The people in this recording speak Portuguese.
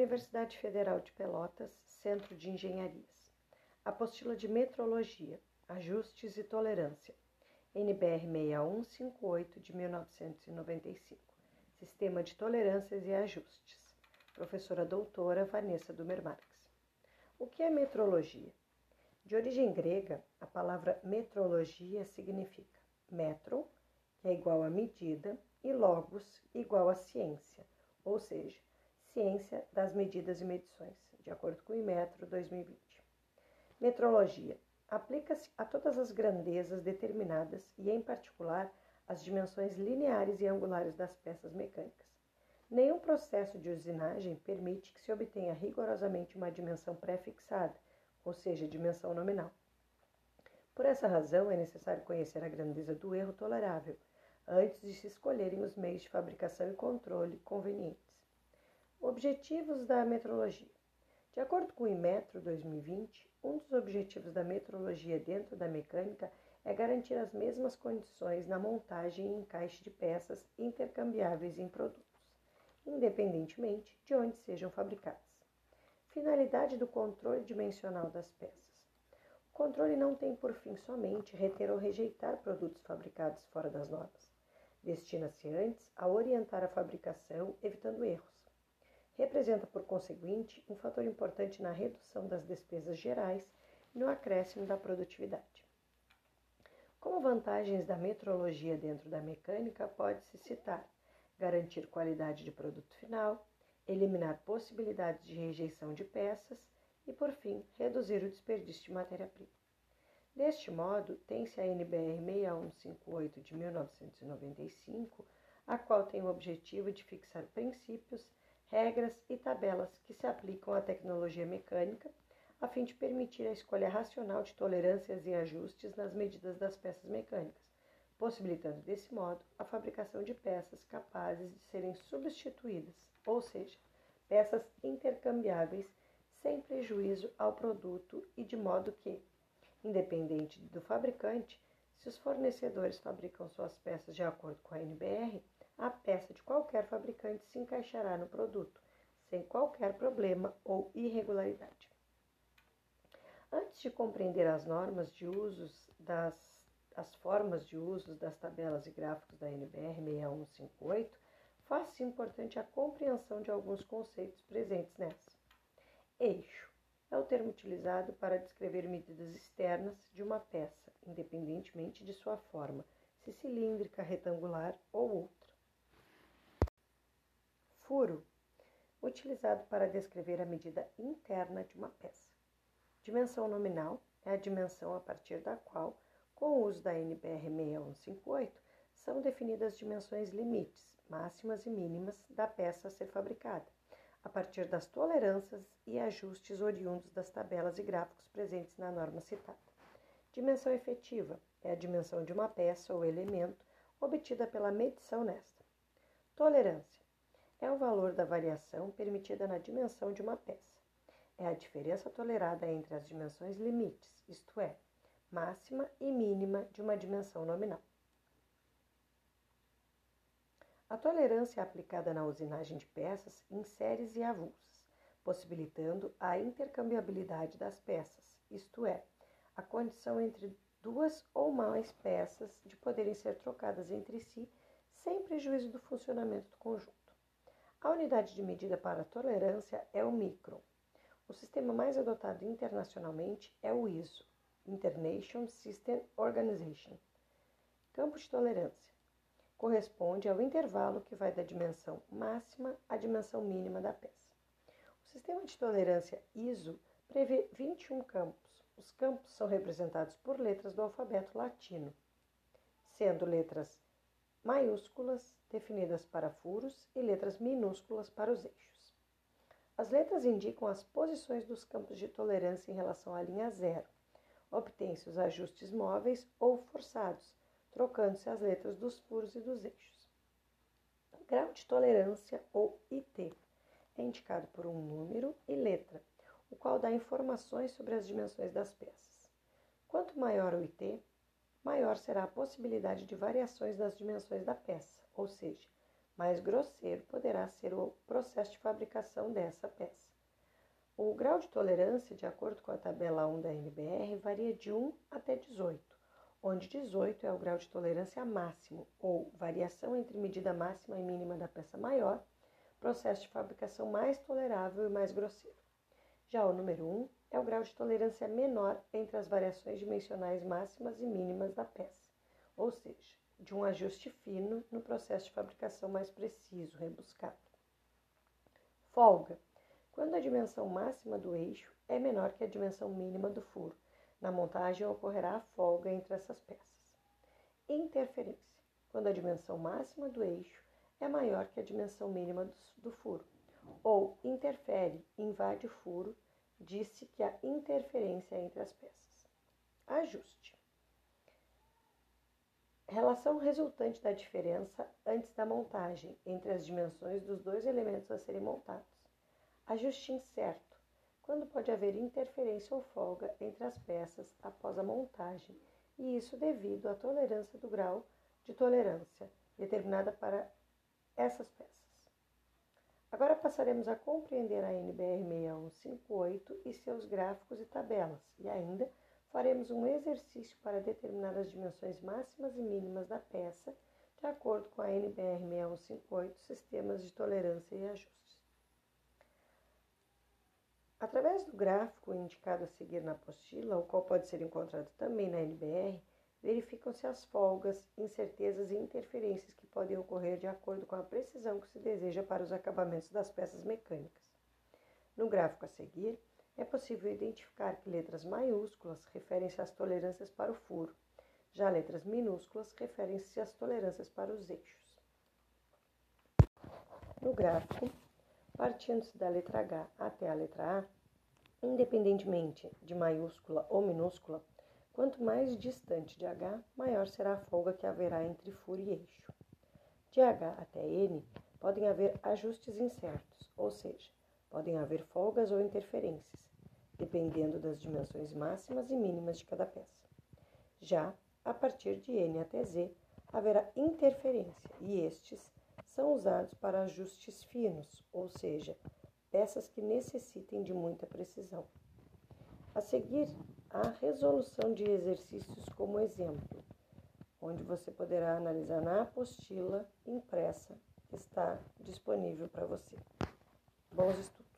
Universidade Federal de Pelotas, Centro de Engenharias. Apostila de Metrologia, Ajustes e Tolerância. NBR 6158 de 1995. Sistema de Tolerâncias e Ajustes. Professora doutora Vanessa Dumer Marques. O que é metrologia? De origem grega, a palavra metrologia significa metro, que é igual a medida, e logos, igual a ciência, ou seja, ciência das medidas e medições, de acordo com o Imetro 2020. Metrologia aplica-se a todas as grandezas determinadas e, em particular, as dimensões lineares e angulares das peças mecânicas. Nenhum processo de usinagem permite que se obtenha rigorosamente uma dimensão pré-fixada, ou seja, dimensão nominal. Por essa razão, é necessário conhecer a grandeza do erro tolerável antes de se escolherem os meios de fabricação e controle convenientes. Objetivos da metrologia. De acordo com o Inmetro 2020, um dos objetivos da metrologia dentro da mecânica é garantir as mesmas condições na montagem e encaixe de peças intercambiáveis em produtos, independentemente de onde sejam fabricadas. Finalidade do controle dimensional das peças. O controle não tem por fim somente reter ou rejeitar produtos fabricados fora das normas. Destina-se antes a orientar a fabricação, evitando erros. Representa, por conseguinte, um fator importante na redução das despesas gerais e no acréscimo da produtividade. Como vantagens da metrologia dentro da mecânica, pode-se citar garantir qualidade de produto final, eliminar possibilidades de rejeição de peças e, por fim, reduzir o desperdício de matéria-prima. Deste modo, tem-se a NBR 6158 de 1995, a qual tem o objetivo de fixar princípios, regras e tabelas que se aplicam à tecnologia mecânica a fim de permitir a escolha racional de tolerâncias e ajustes nas medidas das peças mecânicas, possibilitando desse modo a fabricação de peças capazes de serem substituídas, ou seja, peças intercambiáveis sem prejuízo ao produto e de modo que, independente do fabricante, se os fornecedores fabricam suas peças de acordo com a NBR, a peça de qualquer fabricante se encaixará no produto, sem qualquer problema ou irregularidade. Antes de compreender as normas de usos das as formas de usos das tabelas e gráficos da NBR 6158, faz-se importante a compreensão de alguns conceitos presentes nessa. Eixo é o termo utilizado para descrever medidas externas de uma peça, independentemente de sua forma, se cilíndrica, retangular ou outra. Furo utilizado para descrever a medida interna de uma peça. Dimensão nominal é a dimensão a partir da qual, com o uso da NBR 6158, são definidas dimensões limites, máximas e mínimas da peça a ser fabricada, a partir das tolerâncias e ajustes oriundos das tabelas e gráficos presentes na norma citada. Dimensão efetiva é a dimensão de uma peça ou elemento obtida pela medição nesta. Tolerância é o valor da variação permitida na dimensão de uma peça é a diferença tolerada entre as dimensões limites, isto é, máxima e mínima de uma dimensão nominal. A tolerância é aplicada na usinagem de peças em séries e avulsas, possibilitando a intercambiabilidade das peças, isto é, a condição entre duas ou mais peças de poderem ser trocadas entre si sem prejuízo do funcionamento do conjunto. A unidade de medida para tolerância é o micron, o sistema mais adotado internacionalmente é o ISO, International System Organization. Campo de tolerância corresponde ao intervalo que vai da dimensão máxima à dimensão mínima da peça. O sistema de tolerância ISO prevê 21 campos. Os campos são representados por letras do alfabeto latino, sendo letras maiúsculas definidas para furos e letras minúsculas para os eixos. As letras indicam as posições dos campos de tolerância em relação à linha zero. Obtém-se os ajustes móveis ou forçados, trocando-se as letras dos furos e dos eixos. Grau de tolerância, ou IT, é indicado por um número e letra, o qual dá informações sobre as dimensões das peças. Quanto maior o IT, maior será a possibilidade de variações das dimensões da peça, ou seja, mais grosseiro poderá ser o processo de fabricação dessa peça. O grau de tolerância, de acordo com a tabela 1 da NBR, varia de 1 até 18, onde 18 é o grau de tolerância máximo, ou variação entre medida máxima e mínima da peça maior, processo de fabricação mais tolerável e mais grosseiro. Já o número 1 é o grau de tolerância menor entre as variações dimensionais máximas e mínimas da peça, ou seja, de um ajuste fino no processo de fabricação mais preciso, rebuscado. Folga quando a dimensão máxima do eixo é menor que a dimensão mínima do furo. Na montagem ocorrerá a folga entre essas peças. Interferência. Quando a dimensão máxima do eixo é maior que a dimensão mínima do, do furo. Ou interfere, invade o furo, disse que a interferência entre as peças. Ajuste. Relação resultante da diferença antes da montagem entre as dimensões dos dois elementos a serem montados. Ajuste incerto, quando pode haver interferência ou folga entre as peças após a montagem, e isso devido à tolerância do grau de tolerância determinada para essas peças. Agora passaremos a compreender a NBR 6158 e seus gráficos e tabelas, e ainda faremos um exercício para determinar as dimensões máximas e mínimas da peça, de acordo com a NBR 6158, sistemas de tolerância e ajuste. Através do gráfico indicado a seguir na apostila, o qual pode ser encontrado também na NBR, verificam-se as folgas, incertezas e interferências que podem ocorrer de acordo com a precisão que se deseja para os acabamentos das peças mecânicas. No gráfico a seguir, é possível identificar que letras maiúsculas referem-se às tolerâncias para o furo, já letras minúsculas referem-se às tolerâncias para os eixos. No gráfico, partindo-se da letra H até a letra A, independentemente de maiúscula ou minúscula, quanto mais distante de H, maior será a folga que haverá entre furo e eixo. De H até N podem haver ajustes incertos, ou seja, podem haver folgas ou interferências, dependendo das dimensões máximas e mínimas de cada peça. Já a partir de N até Z haverá interferência e estes são usados para ajustes finos, ou seja, peças que necessitem de muita precisão. A seguir, a resolução de exercícios como exemplo, onde você poderá analisar na apostila impressa que está disponível para você. Bons estudos!